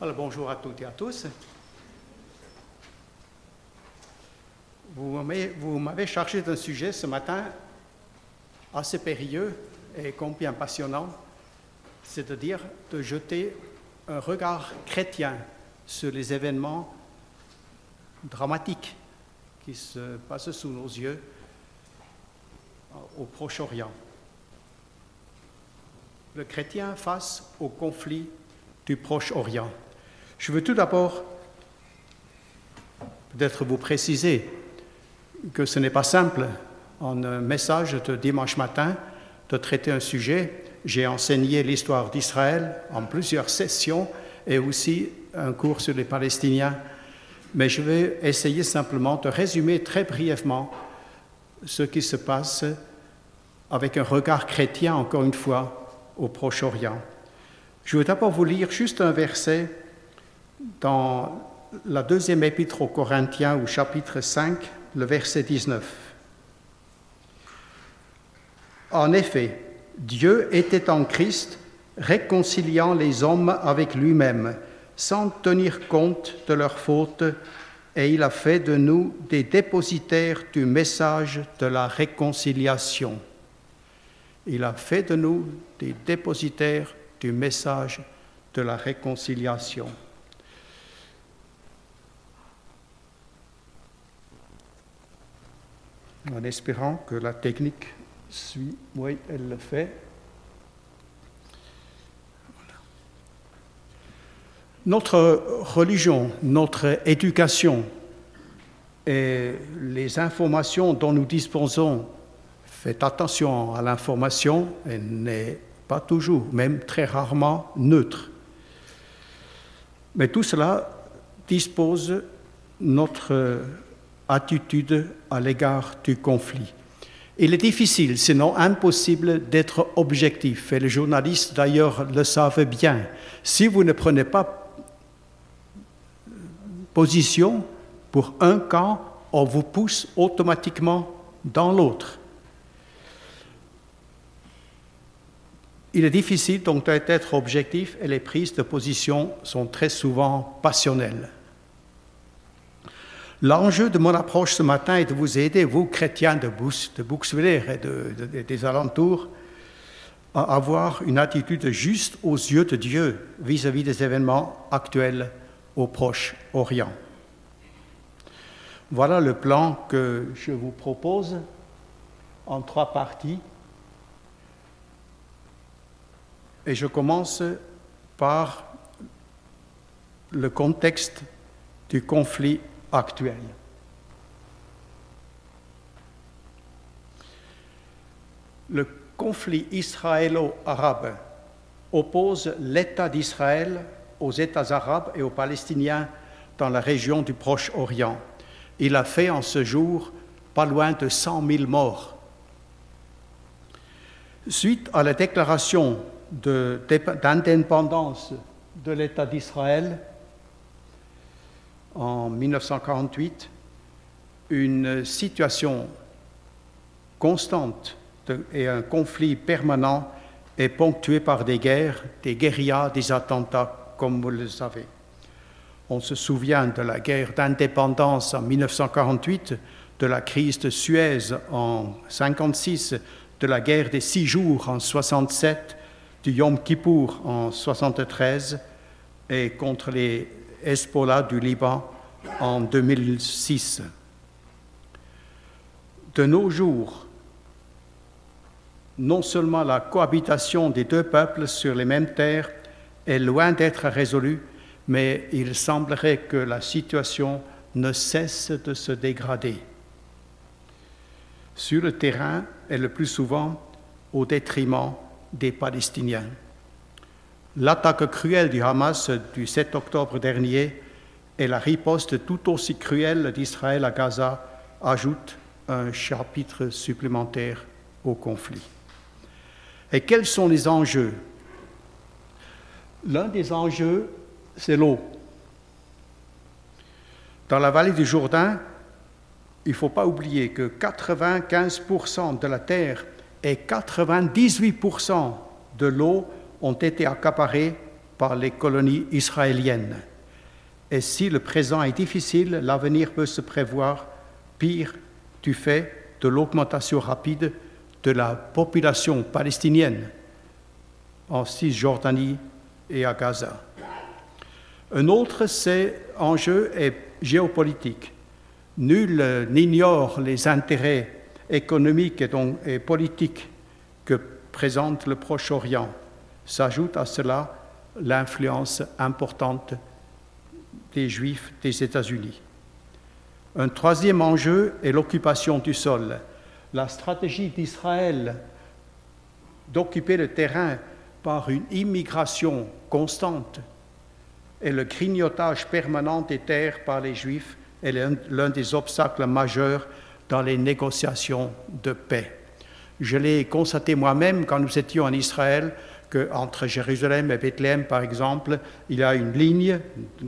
Bonjour à toutes et à tous. Vous m'avez- vous m'avez chargé d'un sujet ce matin assez périlleux et combien passionnant, c'est-à-dire de jeter un regard chrétien sur les événements dramatiques qui se passent sous nos yeux au Proche-Orient. Le chrétien face au conflit du Proche-Orient. Je veux tout d'abord peut-être vous préciser que ce n'est pas simple en un message de dimanche matin de traiter un sujet. J'ai enseigné l'histoire d'Israël en plusieurs sessions et aussi un cours sur les Palestiniens. Mais je vais essayer simplement de résumer très brièvement ce qui se passe avec un regard chrétien, encore une fois, au Proche-Orient. Je vais d'abord vous lire juste un verset dans la deuxième épître aux Corinthiens, au chapitre 5, le verset 19. En effet, Dieu était en Christ, réconciliant les hommes avec lui-même, sans tenir compte de leurs fautes, et il a fait de nous des dépositaires du message de la réconciliation. Il a fait de nous des dépositaires du message de la réconciliation. En espérant que la technique suit, oui, elle le fait. Notre religion, notre éducation et les informations dont nous disposons, faites attention à l'information, elle n'est pas toujours, même très rarement neutre. Mais tout cela dispose notre attitude à l'égard du conflit. Il est difficile, sinon impossible, d'être objectif, et les journalistes d'ailleurs le savent bien. Si vous ne prenez pas position pour un camp, on vous pousse automatiquement dans l'autre. Il est difficile donc d'être objectif et les prises de position sont très souvent passionnelles. L'enjeu de mon approche ce matin est de vous aider, vous chrétiens de, Bouxwiller et de, de, des alentours, à avoir une attitude juste aux yeux de Dieu vis-à-vis -vis des événements actuels au Proche-Orient. Voilà le plan que je vous propose en trois parties. Et je commence par le contexte du conflit actuel. Le conflit israélo-arabe oppose l'État d'Israël aux États arabes et aux Palestiniens dans la région du Proche-Orient. Il a fait en ce jour pas loin de 100 000 morts. Suite à la déclaration d'indépendance de l'État d'Israël en 1948, une situation constante et un conflit permanent est ponctué par des guerres, des guérillas, des attentats, comme vous le savez. On se souvient de la guerre d'indépendance en 1948, de la crise de Suez en 1956, de la guerre des six jours en 67, du Yom Kippour en 73 et contre les Hezbollah du Liban en 2006. De nos jours, non seulement la cohabitation des deux peuples sur les mêmes terres est loin d'être résolue, mais il semblerait que la situation ne cesse de se dégrader. Sur le terrain et le plus souvent au détriment des Palestiniens. L'attaque cruelle du Hamas du 7 octobre dernier et la riposte tout aussi cruelle d'Israël à Gaza ajoutent un chapitre supplémentaire au conflit. Et quels sont les enjeux? L'un des enjeux, c'est l'eau. Dans la vallée du Jourdain, il ne faut pas oublier que 95% de la terre et 98% de l'eau ont été accaparés par les colonies israéliennes. Et si le présent est difficile, l'avenir peut se prévoir pire du fait de l'augmentation rapide de la population palestinienne en Cisjordanie et à Gaza. Un autre enjeu est géopolitique. Nul n'ignore les intérêts économiques et, et politiques que présente le Proche-Orient. S'ajoute à cela l'influence importante des Juifs des États-Unis. Un troisième enjeu est l'occupation du sol. La stratégie d'Israël d'occuper le terrain par une immigration constante et le grignotage permanent des terres par les Juifs est l'un des obstacles majeurs dans les négociations de paix. Je l'ai constaté moi-même quand nous étions en Israël, qu'entre Jérusalem et Bethléem, par exemple, il y a une ligne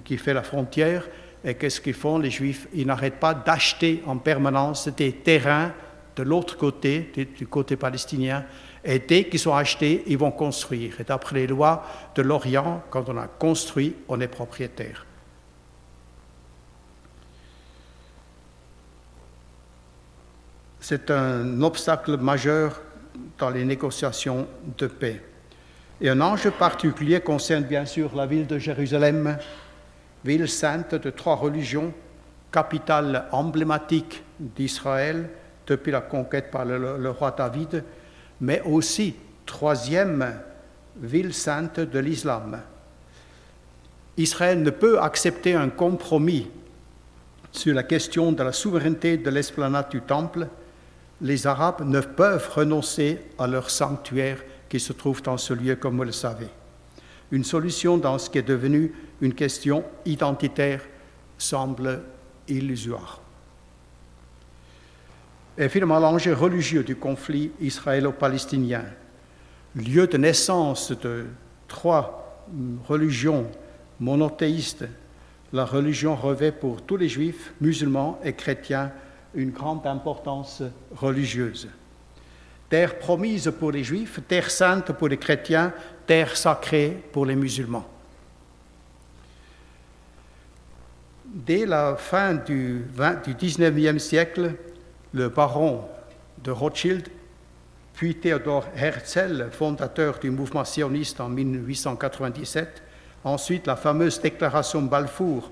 qui fait la frontière. Et qu'est-ce qu'ils font, les Juifs? Ils n'arrêtent pas d'acheter en permanence des terrains de l'autre côté, du côté palestinien. Et dès qu'ils sont achetés, ils vont construire. Et d'après les lois de l'Orient, quand on a construit, on est propriétaire. C'est un obstacle majeur dans les négociations de paix. Et un enjeu particulier concerne bien sûr la ville de Jérusalem, ville sainte de trois religions, capitale emblématique d'Israël depuis la conquête par le, roi David, mais aussi troisième ville sainte de l'islam. Israël ne peut accepter un compromis sur la question de la souveraineté de l'esplanade du temple. Les Arabes ne peuvent renoncer à leur sanctuaire qui se trouve dans ce lieu, comme vous le savez. Une solution dans ce qui est devenu une question identitaire semble illusoire. Et finalement, l'enjeu religieux du conflit israélo-palestinien, lieu de naissance de trois religions monothéistes, la religion revêt pour tous les juifs, musulmans et chrétiens une grande importance religieuse terre promise pour les juifs, terre sainte pour les chrétiens, terre sacrée pour les musulmans. Dès la fin du, 19e siècle, le baron de Rothschild, puis Theodor Herzl, fondateur du mouvement sioniste en 1897, ensuite la fameuse déclaration Balfour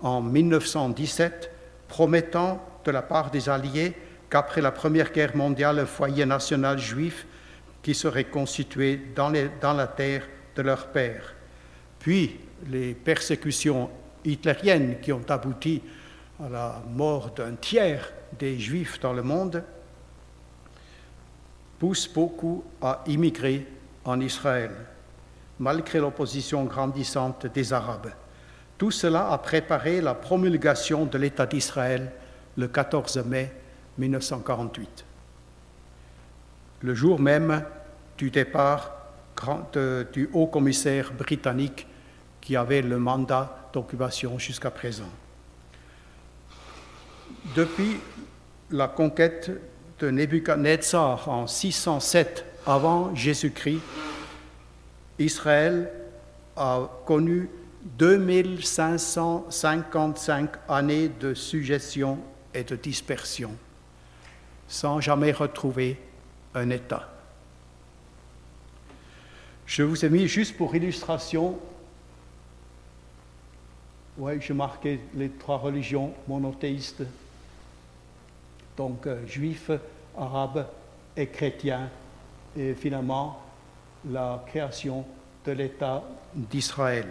en 1917, promettant de la part des Alliés qu'après la Première Guerre mondiale, un foyer national juif qui serait constitué dans, dans la terre de leur père. Puis les persécutions hitlériennes qui ont abouti à la mort d'un tiers des juifs dans le monde poussent beaucoup à immigrer en Israël, malgré l'opposition grandissante des Arabes. Tout cela a préparé la promulgation de l'État d'Israël le 14 mai 1948. Le jour même du départ du haut commissaire britannique qui avait le mandat d'occupation jusqu'à présent. Depuis la conquête de Nebuchadnezzar en 607 avant Jésus-Christ, Israël a connu 2555 années de suggestion et de dispersion sans jamais retrouver un état. Je vous ai mis juste pour illustration, je marquais les trois religions monothéistes, donc euh, juifs, arabes et chrétiens, et finalement la création de l'État d'Israël.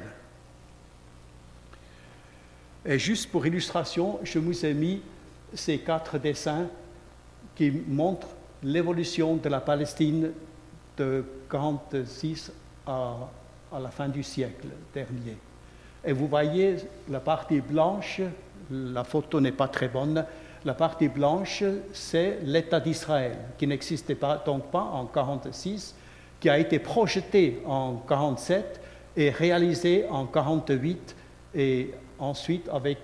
Et juste pour illustration, je vous ai mis ces quatre dessins qui montre l'évolution de la Palestine de 1946 à, à la fin du siècle dernier. Et vous voyez la partie blanche, la photo n'est pas très bonne, la partie blanche, c'est l'État d'Israël, qui n'existait pas, donc pas en 1946, qui a été projeté en 1947 et réalisé en 1948 et ensuite avec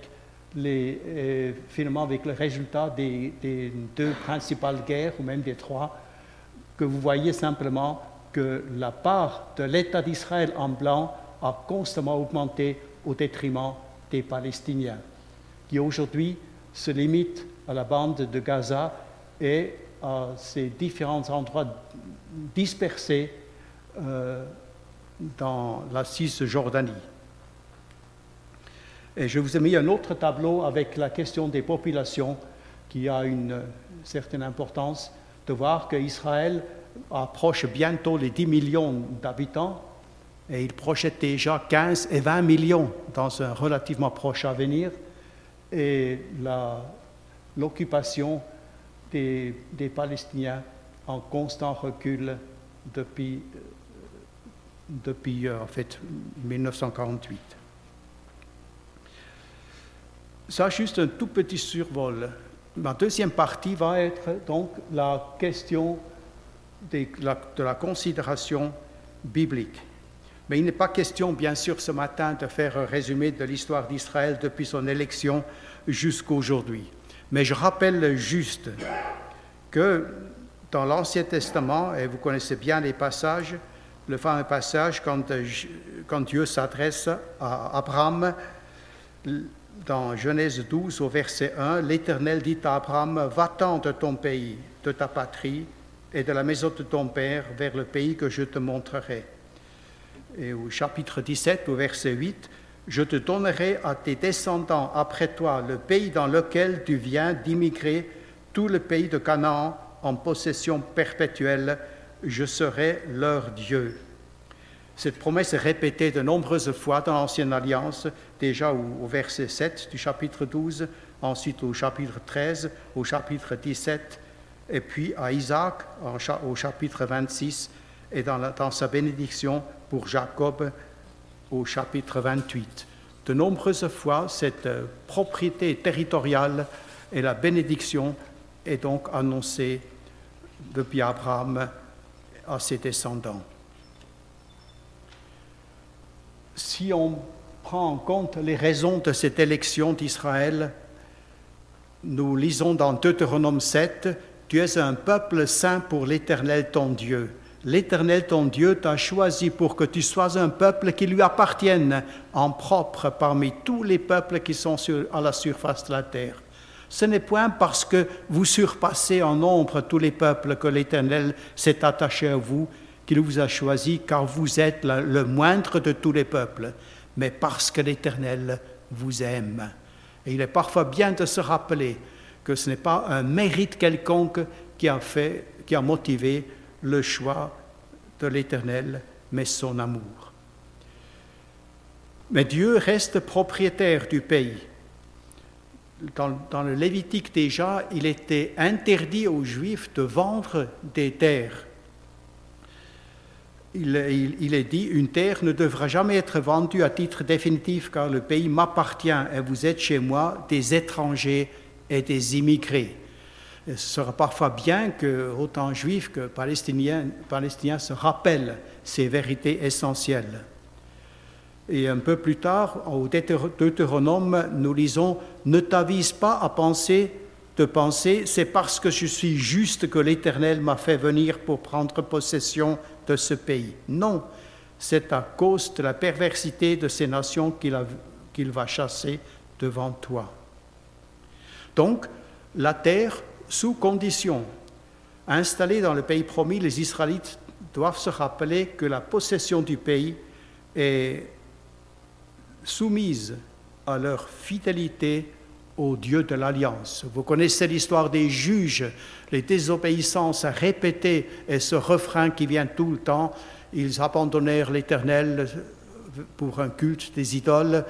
euh, finalement avec le résultat des, deux principales guerres, ou même des trois, que vous voyez simplement que la part de l'État d'Israël en blanc a constamment augmenté au détriment des Palestiniens, qui aujourd'hui se limitent à la bande de Gaza et à ces différents endroits dispersés euh, dans la Cisjordanie. Et je vous ai mis un autre tableau avec la question des populations qui a une certaine importance, de voir qu'Israël approche bientôt les 10 millions d'habitants et il projette déjà 15 et 20 millions dans un relativement proche avenir. Et l'occupation des, Palestiniens en constant recul depuis, depuis en fait, 1948. Ça, juste un tout petit survol. Ma deuxième partie va être donc la question de la, considération biblique. Mais il n'est pas question, bien sûr, ce matin de faire un résumé de l'histoire d'Israël depuis son élection jusqu'à aujourd'hui. Mais je rappelle juste que dans l'Ancien Testament, et vous connaissez bien les passages, le fameux passage quand Dieu s'adresse à Abraham, dans Genèse 12 au verset 1, l'Éternel dit à Abraham, va-t'en de ton pays, de ta patrie et de la maison de ton père vers le pays que je te montrerai. Et au chapitre 17, au verset 8, je te donnerai à tes descendants après toi le pays dans lequel tu viens d'immigrer, tout le pays de Canaan en possession perpétuelle, je serai leur Dieu. Cette promesse est répétée de nombreuses fois dans l'Ancienne Alliance, déjà au, verset 7 du chapitre 12, ensuite au chapitre 13, au chapitre 17, et puis à Isaac au chapitre 26 et dans, sa bénédiction pour Jacob au chapitre 28. De nombreuses fois, cette euh, propriété territoriale et la bénédiction est donc annoncée depuis Abraham à ses descendants. Si on prend en compte les raisons de cette élection d'Israël, nous lisons dans Deutéronome 7, Tu es un peuple saint pour l'Éternel ton Dieu. L'Éternel ton Dieu t'a choisi pour que tu sois un peuple qui lui appartienne en propre parmi tous les peuples qui sont à la surface de la terre. Ce n'est point parce que vous surpassez en nombre tous les peuples que l'Éternel s'est attaché à vous qu'il vous a choisi car vous êtes le moindre de tous les peuples, mais parce que l'Éternel vous aime. Et il est parfois bien de se rappeler que ce n'est pas un mérite quelconque qui a, fait, qui a motivé le choix de l'Éternel, mais son amour. Mais Dieu reste propriétaire du pays. Dans, dans, le Lévitique déjà, il était interdit aux Juifs de vendre des terres il, est dit, une terre ne devra jamais être vendue à titre définitif car le pays m'appartient et vous êtes chez moi des étrangers et des immigrés. ce sera parfois bien que autant juifs que palestiniens, palestiniens se rappellent ces vérités essentielles. Et un peu plus tard, au Deutéronome, nous lisons Ne t'avise pas à penser, de penser, c'est parce que je suis juste que l'Éternel m'a fait venir pour prendre possession de ce pays. Non, c'est à cause de la perversité de ces nations qu'il va chasser devant toi. Donc, la terre sous condition. Installée dans le pays promis, les Israélites doivent se rappeler que la possession du pays est soumise à leur fidélité au Dieu de l'Alliance. Vous connaissez l'histoire des juges, les désobéissances répétées et ce refrain qui vient tout le temps. Ils abandonnèrent l'Éternel pour un culte des idoles.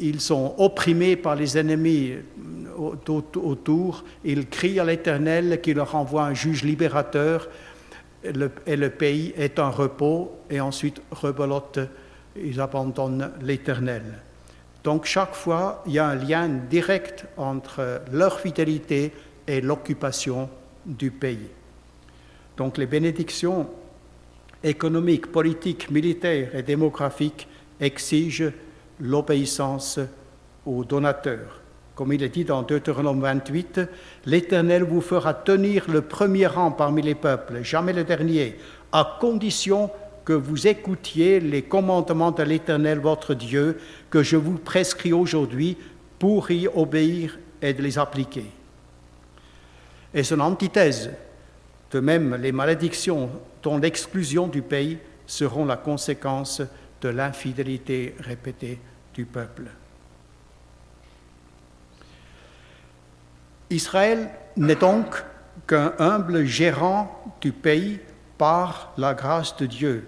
Ils sont opprimés par les ennemis autour. Ils crient à l'Éternel qui leur envoie un juge libérateur et le pays est en repos et ensuite rebelote. Ils abandonnent l'Éternel. Donc chaque fois, il y a un lien direct entre leur fidélité et l'occupation du pays. Donc les bénédictions économiques, politiques, militaires et démographiques exigent l'obéissance aux donateurs. Comme il est dit dans Deutéronome 28, l'Éternel vous fera tenir le premier rang parmi les peuples, jamais le dernier, à condition que vous écoutiez les commandements de l'Éternel votre Dieu que je vous prescris aujourd'hui pour y obéir et de les appliquer. Et son antithèse, de même les malédictions dont l'exclusion du pays seront la conséquence de l'infidélité répétée du peuple. Israël n'est donc qu'un humble gérant du pays par la grâce de Dieu,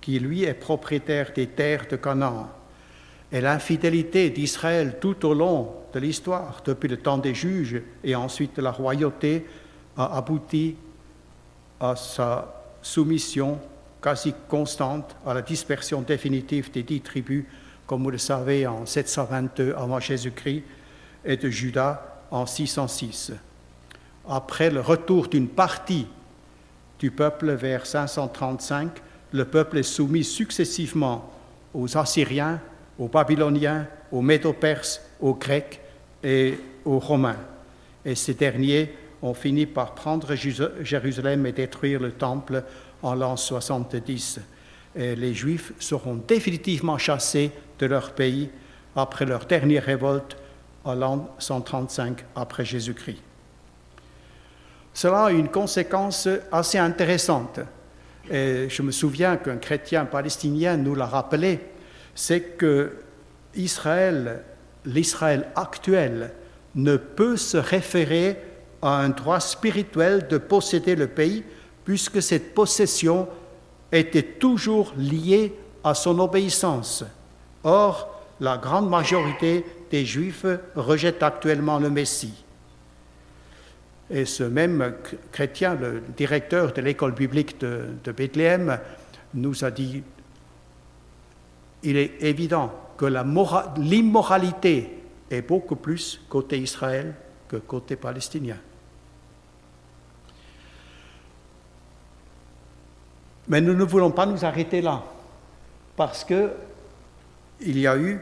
qui lui est propriétaire des terres de Canaan. Et l'infidélité d'Israël tout au long de l'histoire, depuis le temps des juges et ensuite de la royauté, a abouti à sa soumission quasi constante à la dispersion définitive des dix tribus, comme vous le savez, en 722 avant Jésus-Christ, et de Juda en 606. Après le retour d'une partie du peuple vers 535, le peuple est soumis successivement aux Assyriens, aux Babyloniens, aux Médo-Perses, aux Grecs et aux Romains. Et ces derniers ont fini par prendre Jérusalem et détruire le temple en l'an 70. Et les Juifs seront définitivement chassés de leur pays après leur dernière révolte en l'an 135 après Jésus-Christ. Cela a une conséquence assez intéressante. Et je me souviens qu'un chrétien palestinien nous l'a rappelé, c'est que Israël, l'Israël actuel, ne peut se référer à un droit spirituel de posséder le pays, puisque cette possession était toujours liée à son obéissance. Or, la grande majorité des Juifs rejettent actuellement le Messie. Et ce même chrétien, le directeur de l'école biblique de, Bethléem, nous a dit, il est évident que l'immoralité est beaucoup plus côté Israël que côté palestinien. Mais nous ne voulons pas nous arrêter là, parce qu'il y a eu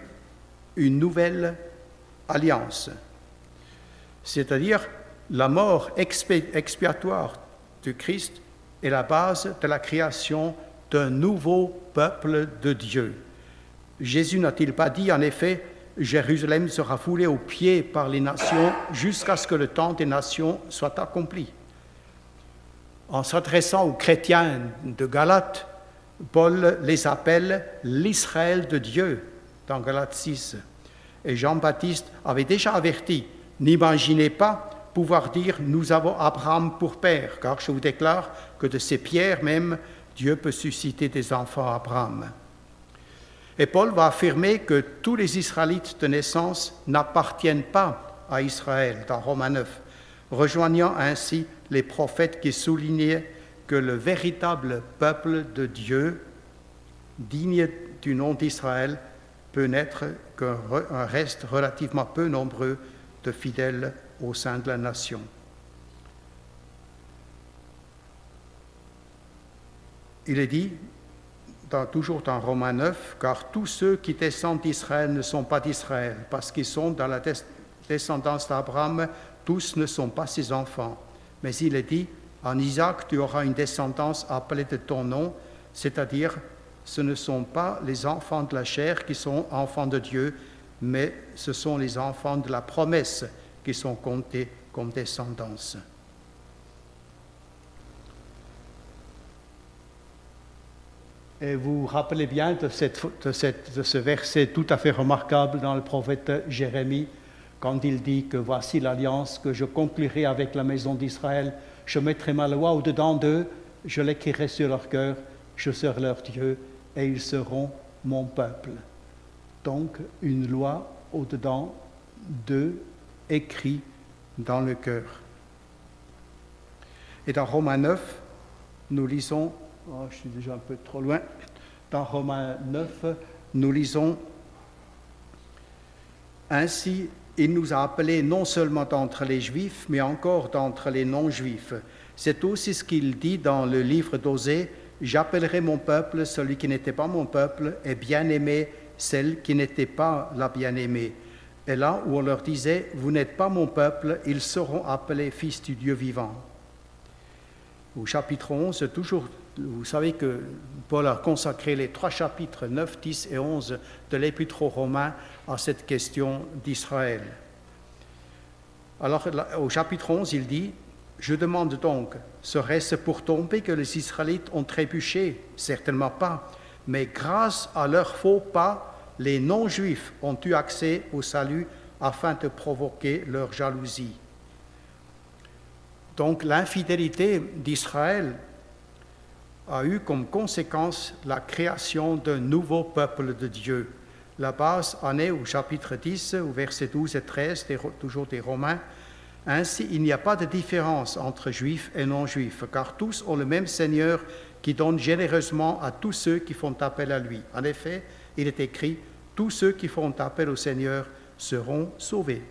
une nouvelle alliance, c'est-à-dire la mort expiatoire du Christ est la base de la création d'un nouveau peuple de Dieu. Jésus n'a-t-il pas dit en effet, Jérusalem sera foulée aux pieds par les nations jusqu'à ce que le temps des nations soit accompli En s'adressant aux chrétiens de Galate, Paul les appelle l'Israël de Dieu dans Galate 6. Et Jean-Baptiste avait déjà averti, n'imaginez pas pouvoir dire Nous avons Abraham pour père, car je vous déclare que de ces pierres même, Dieu peut susciter des enfants à Abraham. Et Paul va affirmer que tous les Israélites de naissance n'appartiennent pas à Israël dans Romains 9, rejoignant ainsi les prophètes qui soulignaient que le véritable peuple de Dieu, digne du nom d'Israël, peut n'être qu'un reste relativement peu nombreux de fidèles au sein de la nation. Il est dit, toujours dans Romains 9, car tous ceux qui descendent d'Israël ne sont pas d'Israël, parce qu'ils sont dans la descendance d'Abraham, tous ne sont pas ses enfants. Mais il est dit, en Isaac, tu auras une descendance appelée de ton nom, c'est-à-dire ce ne sont pas les enfants de la chair qui sont enfants de Dieu, mais ce sont les enfants de la promesse qui sont comptés comme descendance. Et vous vous rappelez bien de, de, ce verset tout à fait remarquable dans le prophète Jérémie, quand il dit que voici l'alliance que je conclurai avec la maison d'Israël, je mettrai ma loi au-dedans d'eux, je l'écrirai sur leur cœur, je serai leur Dieu, et ils seront mon peuple. Donc une loi au-dedans d'eux écrit dans le cœur. Et dans Romains 9, nous lisons, oh, je suis déjà un peu trop loin, dans Romains 9, nous lisons, Ainsi, il nous a appelés non seulement d'entre les Juifs, mais encore d'entre les non-Juifs. C'est aussi ce qu'il dit dans le livre d'Osée, J'appellerai mon peuple celui qui n'était pas mon peuple, et bien-aimé celle qui n'était pas la bien-aimée. Et là où on leur disait, vous n'êtes pas mon peuple, ils seront appelés fils du Dieu vivant. Au chapitre 11, toujours Vous savez que Paul a consacré les trois chapitres 9, 10 et 11 de l'Épître aux Romains à cette question d'Israël. Alors au chapitre 11, il dit, Je demande donc, serait-ce pour tomber que les Israélites ont trébuché? Certainement pas, mais grâce à leur faux pas, les non-juifs ont eu accès au salut afin de provoquer leur jalousie. Donc l'infidélité d'Israël a eu comme conséquence la création d'un nouveau peuple de Dieu. La base en est au chapitre 10, au verset 12 et 13, toujours des Romains. Ainsi, il n'y a pas de différence entre juifs et non-juifs, car tous ont le même Seigneur qui donne généreusement à tous ceux qui font appel à lui. En effet, il est écrit, tous ceux qui font appel au Seigneur seront sauvés.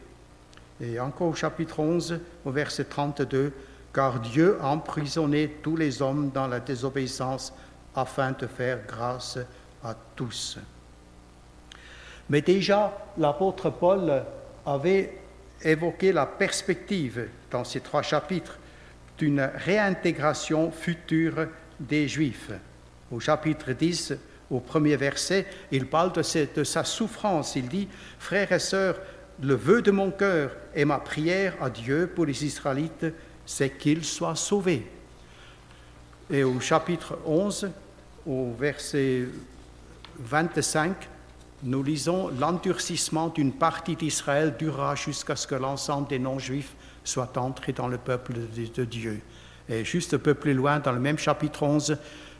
Et encore au chapitre 11, au verset 32, car Dieu a emprisonné tous les hommes dans la désobéissance afin de faire grâce à tous. Mais déjà, l'apôtre Paul avait évoqué la perspective dans ces trois chapitres d'une réintégration future des Juifs. Au chapitre 10, au premier verset, il parle de, sa souffrance. Il dit, Frères et sœurs, le vœu de mon cœur et ma prière à Dieu pour les Israélites, c'est qu'ils soient sauvés. Et au chapitre 11, au verset 25, nous lisons l'endurcissement d'une partie d'Israël durera jusqu'à ce que l'ensemble des non-juifs soient entrés dans le peuple de, Dieu. Et juste un peu plus loin, dans le même chapitre 11,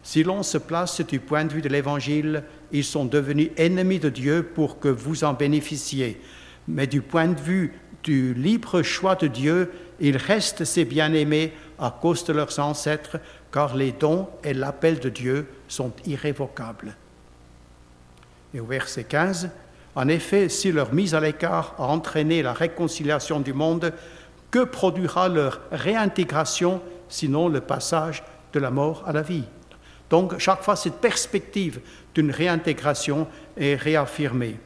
si l'on se place du point de vue de l'Évangile, ils sont devenus ennemis de Dieu pour que vous en bénéficiez. Mais du point de vue du libre choix de Dieu, ils restent ses bien-aimés à cause de leurs ancêtres, car les dons et l'appel de Dieu sont irrévocables. Et au verset 15, en effet, si leur mise à l'écart a entraîné la réconciliation du monde, que produira leur réintégration sinon le passage de la mort à la vie? Donc chaque fois, cette perspective d'une réintégration est réaffirmée.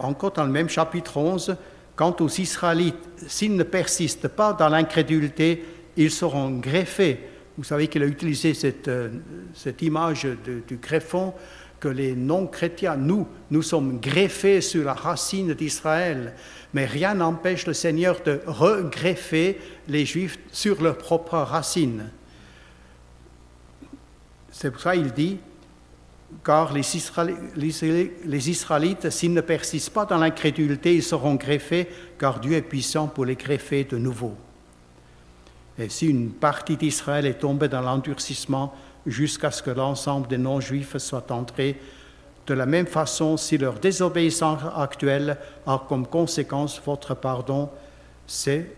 Encore dans le même chapitre 11, Quant aux Israélites, s'ils ne persistent pas dans l'incrédulité, ils seront greffés. Vous savez qu'il a utilisé cette, euh, image du greffon, que les non-chrétiens, nous, nous sommes greffés sur la racine d'Israël. Mais rien n'empêche le Seigneur de regreffer les Juifs sur leur propre racine. C'est pour ça qu'il dit, car les Israélites, s'ils ne persistent pas dans l'incrédulité, ils seront greffés, car Dieu est puissant pour les greffer de nouveau. Et si une partie d'Israël est tombée dans l'endurcissement jusqu'à ce que l'ensemble des non-juifs soient entrés, de la même façon, si leur désobéissance actuelle a comme conséquence votre pardon, c'est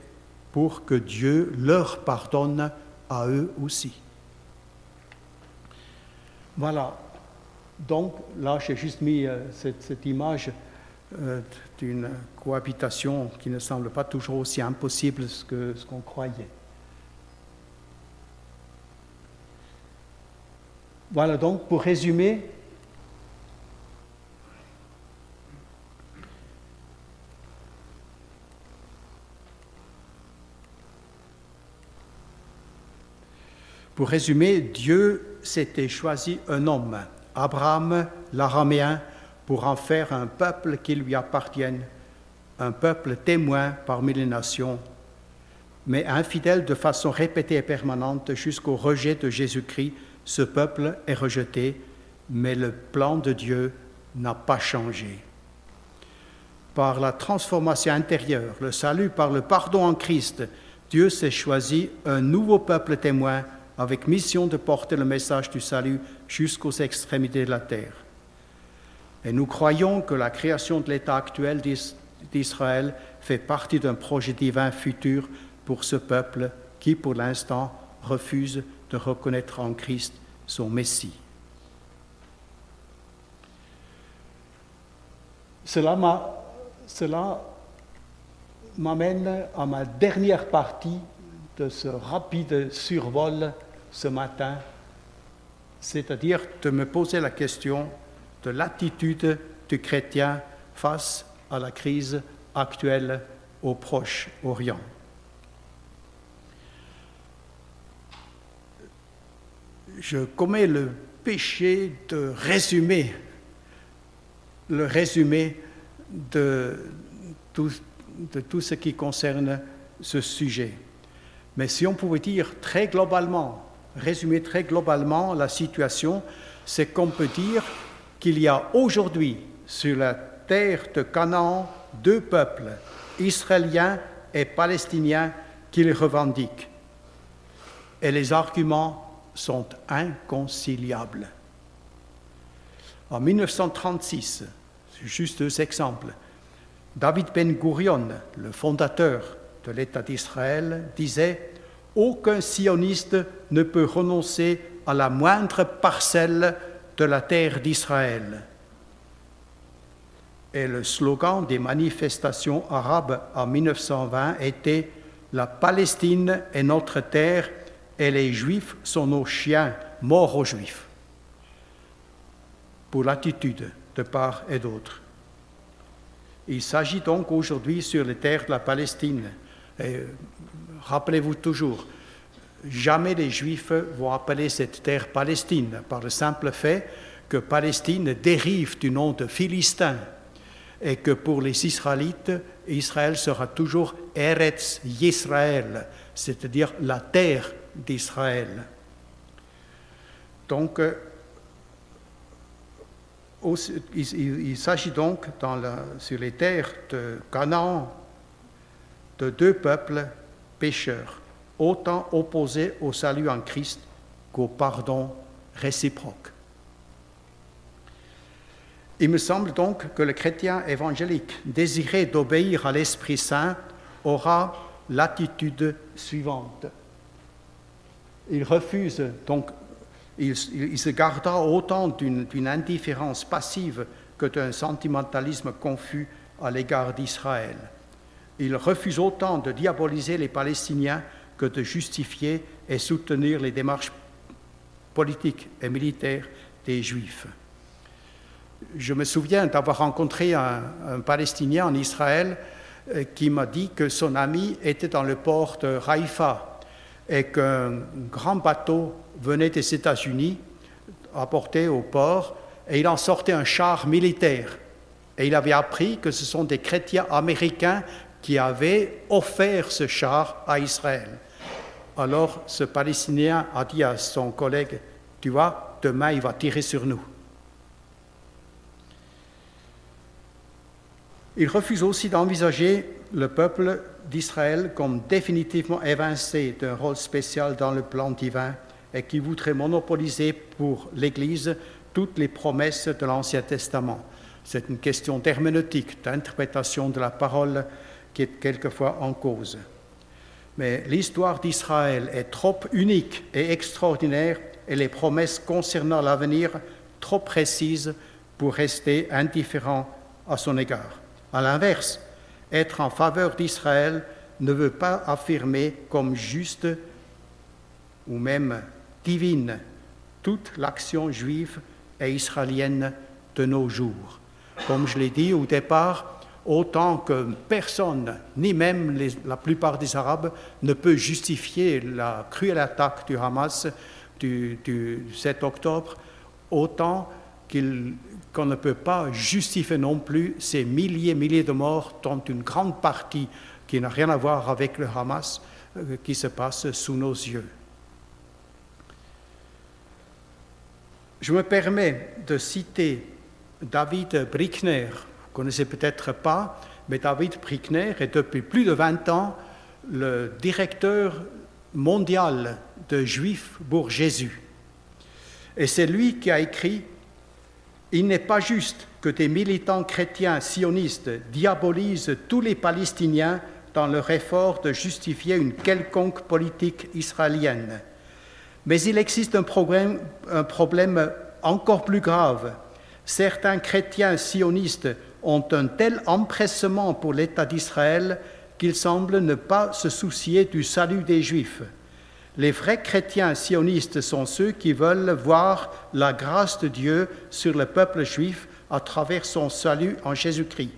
pour que Dieu leur pardonne à eux aussi. Voilà, donc là, j'ai juste mis euh, cette, image euh, d'une cohabitation qui ne semble pas toujours aussi impossible que ce qu'on croyait. Voilà donc, pour résumer, Pour résumer, Dieu s'était choisi un homme Abraham, l'araméen, pour en faire un peuple qui lui appartienne, un peuple témoin parmi les nations, mais infidèle de façon répétée et permanente jusqu'au rejet de Jésus-Christ, ce peuple est rejeté, mais le plan de Dieu n'a pas changé. Par la transformation intérieure, le salut par le pardon en Christ, Dieu s'est choisi un nouveau peuple témoin avec mission de porter le message du salut jusqu'aux extrémités de la terre. Et nous croyons que la création de l'État actuel d'Israël fait partie d'un projet divin futur pour ce peuple qui, pour l'instant, refuse de reconnaître en Christ son Messie. Cela m'amène à ma dernière partie de ce rapide survol ce matin, c'est-à-dire de me poser la question de l'attitude du chrétien face à la crise actuelle au Proche-Orient. je commets le péché de résumer, le résumé de tout, de tout ce qui concerne ce sujet. Mais si on pouvait dire très globalement, résumer très globalement la situation, c'est qu'on peut dire qu'il y a aujourd'hui sur la terre de Canaan deux peuples, israéliens et palestiniens, qui les revendiquent. Et les arguments sont inconciliables. En 1936, juste deux exemples, David Ben Gurion, le fondateur de l'État d'Israël, disait Aucun sioniste ne peut renoncer à la moindre parcelle de la terre d'Israël. Et le slogan des manifestations arabes en 1920 était La Palestine est notre terre et les Juifs sont nos chiens, morts aux Juifs. Pour l'attitude de part et d'autre. Il s'agit donc aujourd'hui sur les terres de la Palestine. Euh, rappelez-vous toujours, jamais les Juifs vont appeler cette terre Palestine par le simple fait que Palestine dérive du nom de Philistin et que pour les Israélites, Israël sera toujours Eretz Yisraël, c'est-à-dire la terre d'Israël. Donc, euh, il, s'agit donc sur les terres de Canaan de deux peuples pécheurs, autant opposés au salut en Christ qu'au pardon réciproque. Il me semble donc que le chrétien évangélique désiré d'obéir à l'Esprit Saint aura l'attitude suivante. Il refuse donc il, se garda autant d'une indifférence passive que d'un sentimentalisme confus à l'égard d'Israël. Il refuse autant de diaboliser les Palestiniens que de justifier et soutenir les démarches politiques et militaires des Juifs. Je me souviens d'avoir rencontré un, Palestinien en Israël euh, qui m'a dit que son ami était dans le port de Haïfa et qu'un grand bateau venait des États-Unis, apporté au port, et il en sortait un char militaire. Et il avait appris que ce sont des chrétiens américains qui avaient offert ce char à Israël. Alors ce Palestinien a dit à son collègue, tu vois, demain il va tirer sur nous. Il refuse aussi d'envisager le peuple d'Israël comme définitivement évincé d'un rôle spécial dans le plan divin et qui voudrait monopoliser pour l'Église toutes les promesses de l'Ancien Testament. C'est une question d'herméneutique, d'interprétation de la parole qui est quelquefois en cause. Mais l'histoire d'Israël est trop unique et extraordinaire et les promesses concernant l'avenir trop précises pour rester indifférent à son égard. À l'inverse, être en faveur d'Israël ne veut pas affirmer comme juste ou même divine toute l'action juive et israélienne de nos jours. Comme je l'ai dit au départ, autant que personne, ni même la plupart des Arabes, ne peut justifier la cruelle attaque du Hamas du, 7 octobre, autant qu'on ne peut pas justifier non plus ces milliers et milliers de morts, dont une grande partie qui n'a rien à voir avec le Hamas, euh, qui se passe sous nos yeux. Je me permets de citer David Brickner. Connaissez peut-être pas, mais David Brickner est depuis plus de 20 ans le directeur mondial de Juifs pour Jésus. Et c'est lui qui a écrit Il n'est pas juste que des militants chrétiens sionistes diabolisent tous les Palestiniens dans leur effort de justifier une quelconque politique israélienne. Mais il existe un problème encore plus grave. Certains chrétiens sionistes ont un tel empressement pour l'État d'Israël qu'ils semblent ne pas se soucier du salut des Juifs. Les vrais chrétiens sionistes sont ceux qui veulent voir la grâce de Dieu sur le peuple juif à travers son salut en Jésus-Christ.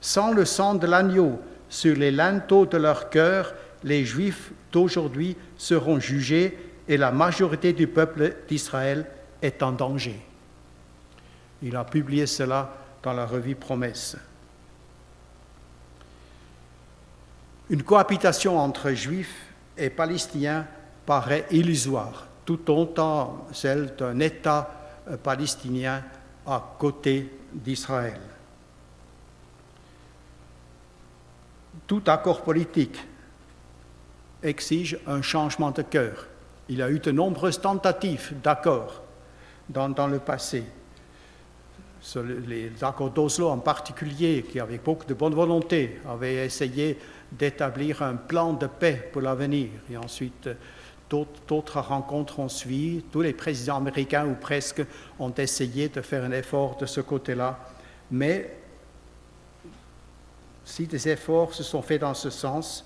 Sans le sang de l'agneau sur les linteaux de leur cœur, les Juifs d'aujourd'hui seront jugés et la majorité du peuple d'Israël est en danger. Il a publié cela dans la revue Promesse. Une cohabitation entre juifs et palestiniens paraît illusoire, tout autant celle d'un État euh, palestinien à côté d'Israël. Tout accord politique exige un changement de cœur. Il y a eu de nombreuses tentatives d'accord dans, dans le passé les accords d'Oslo en particulier, qui avec beaucoup de bonne volonté avaient essayé d'établir un plan de paix pour l'avenir. Et ensuite, d'autres rencontres ont suivi. Tous les présidents américains, ou presque, ont essayé de faire un effort de ce côté-là. Mais si des efforts se sont faits dans ce sens,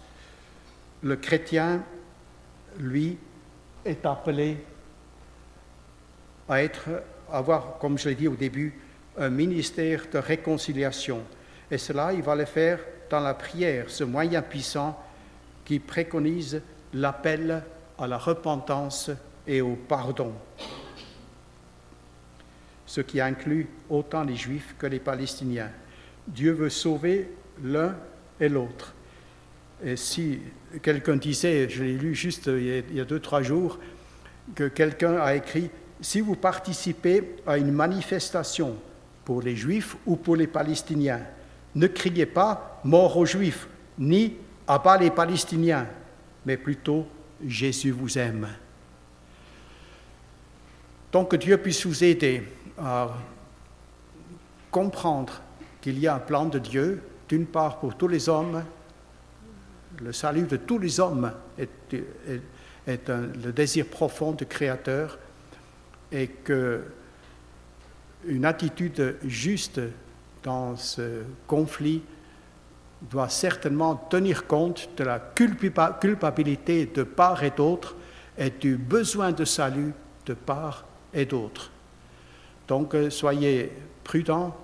le chrétien, lui, est appelé à être, à avoir, comme je l'ai dit au début, un ministère de réconciliation. Et cela, il va le faire dans la prière, ce moyen puissant qui préconise l'appel à la repentance et au pardon, ce qui inclut autant les Juifs que les Palestiniens. Dieu veut sauver l'un et l'autre. Et si quelqu'un disait, je l'ai lu juste il y a deux, trois jours, que quelqu'un a écrit, si vous participez à une manifestation pour les Juifs ou pour les Palestiniens. Ne criez pas mort aux Juifs, ni à bas les Palestiniens, mais plutôt Jésus vous aime. Donc que Dieu puisse vous aider à comprendre qu'il y a un plan de Dieu, d'une part pour tous les hommes, le salut de tous les hommes est, le désir profond du Créateur, et que une attitude juste dans ce conflit doit certainement tenir compte de la culpabilité de part et d'autre et du besoin de salut de part et d'autre. Donc euh, soyez prudents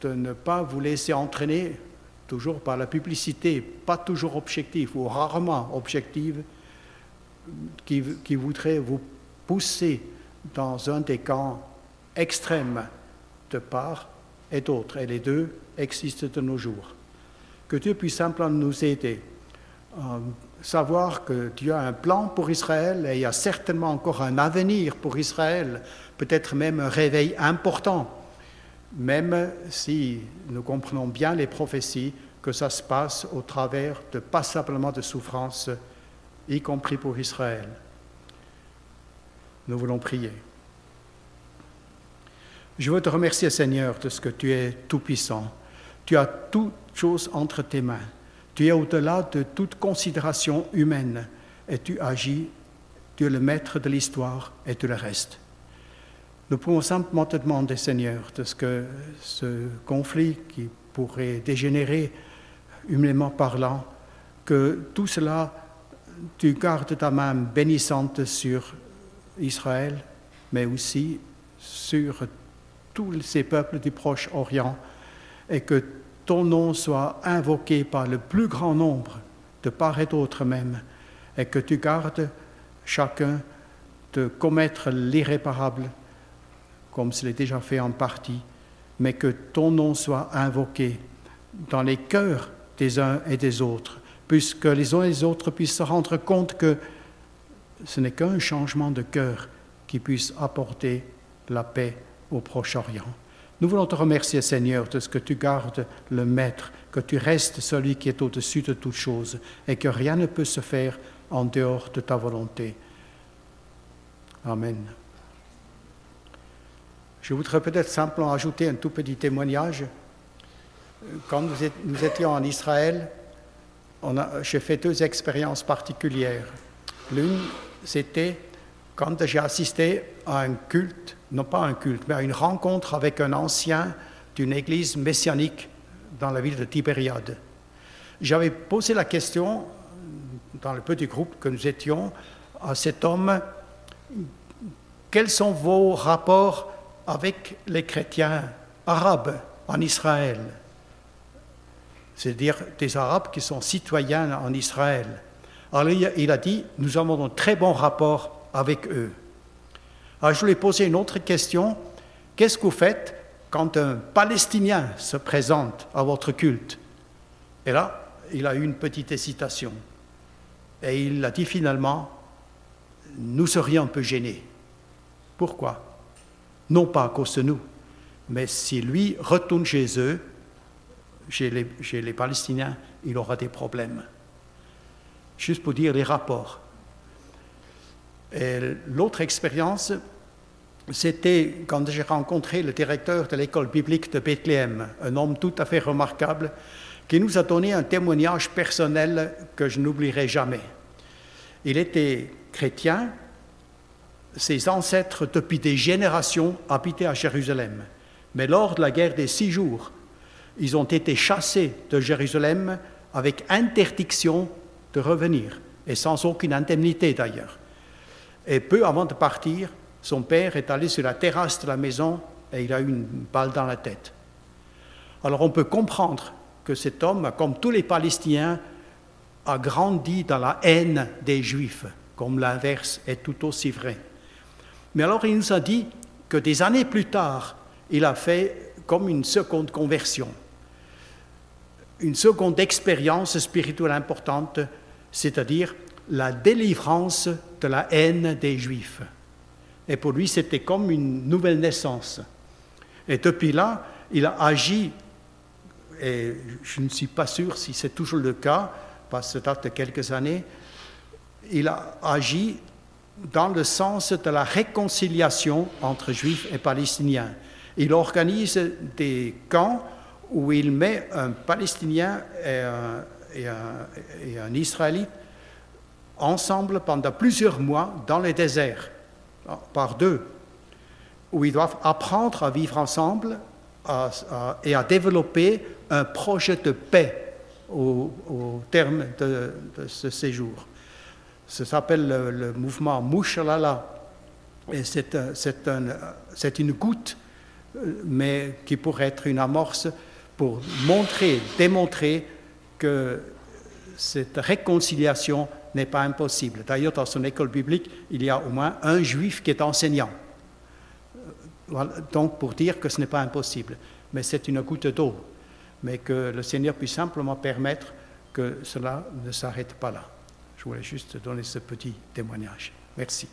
de ne pas vous laisser entraîner toujours par la publicité, pas toujours objective ou rarement objective, qui, qui voudrait vous pousser dans un des camps extrêmes de part et d'autre, et les deux existent de nos jours. Que Dieu puisse simplement nous aider à savoir que Dieu a un plan pour Israël et il y a certainement encore un avenir pour Israël, peut-être même un réveil important, même si nous comprenons bien les prophéties que ça se passe au travers de pas simplement de souffrances, y compris pour Israël. Nous voulons prier. Je veux te remercier, Seigneur, de ce que tu es tout-puissant. Tu as toutes choses entre tes mains. Tu es au-delà de toute considération humaine et tu agis. Tu es le maître de l'histoire et tu le restes. Nous pouvons simplement te demander, Seigneur, de ce que ce conflit qui pourrait dégénérer humainement parlant, que tout cela, tu gardes ta main bénissante sur Israël, mais aussi sur tous ces peuples du Proche-Orient et que ton nom soit invoqué par le plus grand nombre, de part et d'autre même, et que tu gardes chacun de commettre l'irréparable, comme cela est déjà fait en partie, mais que ton nom soit invoqué dans les cœurs des uns et des autres, puisque les uns et les autres puissent se rendre compte que ce n'est qu'un changement de cœur qui puisse apporter la paix au Proche-Orient. Nous voulons te remercier, Seigneur, de ce que tu gardes le Maître, que tu restes celui qui est au-dessus de toutes choses et que rien ne peut se faire en dehors de ta volonté. Amen. Je voudrais peut-être simplement ajouter un tout petit témoignage. Quand nous étions en Israël, j'ai fait deux expériences particulières. L'une, c'était quand j'ai assisté à un culte non pas un culte, mais à une rencontre avec un ancien d'une église messianique dans la ville de Tibériade. J'avais posé la question dans le petit groupe que nous étions à cet homme, quels sont vos rapports avec les chrétiens arabes en Israël? C'est-à-dire des Arabes qui sont citoyens en Israël. Alors il a dit, nous avons un très bon rapport avec eux. Je voulais poser une autre question. Qu'est-ce que vous faites quand un Palestinien se présente à votre culte? Et là, il a eu une petite hésitation. Et il a dit finalement, nous serions un peu gênés. Pourquoi? Non pas à cause de nous, mais si lui retourne chez eux, chez les Palestiniens, il aura des problèmes. Juste pour dire les rapports. L'autre expérience, c'était quand j'ai rencontré le directeur de l'école biblique de Bethléem, un homme tout à fait remarquable, qui nous a donné un témoignage personnel que je n'oublierai jamais. Il était chrétien, ses ancêtres depuis des générations habitaient à Jérusalem, mais lors de la guerre des six jours, ils ont été chassés de Jérusalem avec interdiction de revenir, et sans aucune indemnité d'ailleurs. Et peu avant de partir, son père est allé sur la terrasse de la maison et il a eu une balle dans la tête. Alors on peut comprendre que cet homme, comme tous les Palestiniens, a grandi dans la haine des Juifs, comme l'inverse est tout aussi vrai. Mais alors il nous a dit que des années plus tard, il a fait comme une seconde conversion, une seconde expérience spirituelle importante, c'est-à-dire la délivrance de la haine des Juifs. Et pour lui, c'était comme une nouvelle naissance. Et depuis là, il a agi, et je ne suis pas sûr si c'est toujours le cas, parce que ça date de quelques années, il a agi dans le sens de la réconciliation entre Juifs et Palestiniens. Il organise des camps où il met un Palestinien et un, et un, et un Israélite ensemble pendant plusieurs mois dans les déserts par deux, où ils doivent apprendre à vivre ensemble et à développer un projet de paix au, terme de, ce séjour. Ça s'appelle le, mouvement Mouchalala. Et c'est une goutte, mais qui pourrait être une amorce pour montrer, démontrer que cette réconciliation n'est pas impossible. D'ailleurs, dans son école biblique, il y a au moins un juif qui est enseignant. Donc, pour dire que ce n'est pas impossible. Mais c'est une goutte d'eau. Mais que le Seigneur puisse simplement permettre que cela ne s'arrête pas là. Je voulais juste donner ce petit témoignage. Merci.